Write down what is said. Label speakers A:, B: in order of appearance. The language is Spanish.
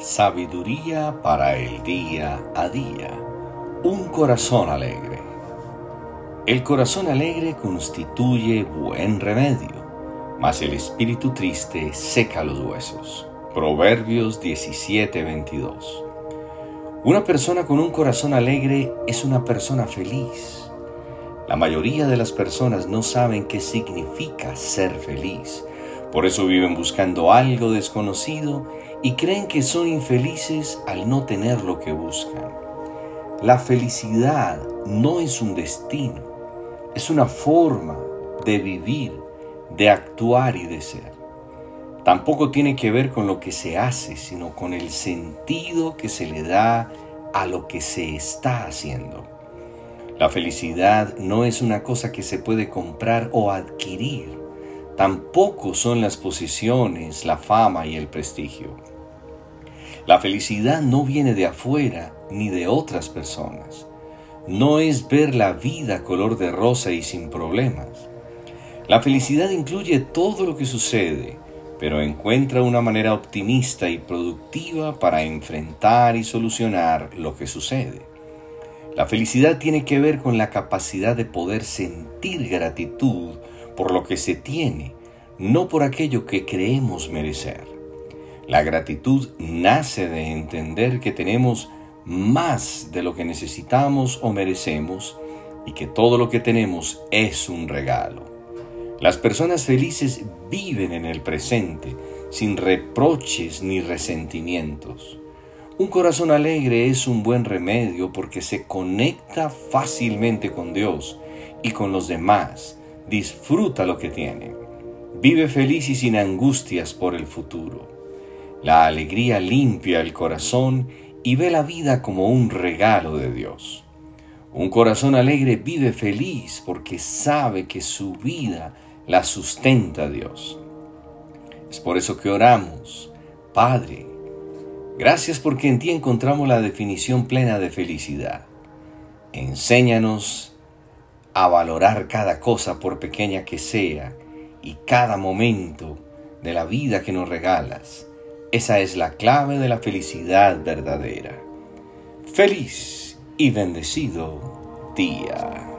A: Sabiduría para el día a día. Un corazón alegre. El corazón alegre constituye buen remedio, mas el espíritu triste seca los huesos. Proverbios 17:22. Una persona con un corazón alegre es una persona feliz. La mayoría de las personas no saben qué significa ser feliz. Por eso viven buscando algo desconocido y creen que son infelices al no tener lo que buscan. La felicidad no es un destino, es una forma de vivir, de actuar y de ser. Tampoco tiene que ver con lo que se hace, sino con el sentido que se le da a lo que se está haciendo. La felicidad no es una cosa que se puede comprar o adquirir. Tampoco son las posiciones, la fama y el prestigio. La felicidad no viene de afuera ni de otras personas. No es ver la vida color de rosa y sin problemas. La felicidad incluye todo lo que sucede, pero encuentra una manera optimista y productiva para enfrentar y solucionar lo que sucede. La felicidad tiene que ver con la capacidad de poder sentir gratitud por lo que se tiene, no por aquello que creemos merecer. La gratitud nace de entender que tenemos más de lo que necesitamos o merecemos y que todo lo que tenemos es un regalo. Las personas felices viven en el presente, sin reproches ni resentimientos. Un corazón alegre es un buen remedio porque se conecta fácilmente con Dios y con los demás. Disfruta lo que tiene. Vive feliz y sin angustias por el futuro. La alegría limpia el corazón y ve la vida como un regalo de Dios. Un corazón alegre vive feliz porque sabe que su vida la sustenta Dios. Es por eso que oramos, Padre, Gracias porque en ti encontramos la definición plena de felicidad. Enséñanos a valorar cada cosa por pequeña que sea y cada momento de la vida que nos regalas. Esa es la clave de la felicidad verdadera. Feliz y bendecido día.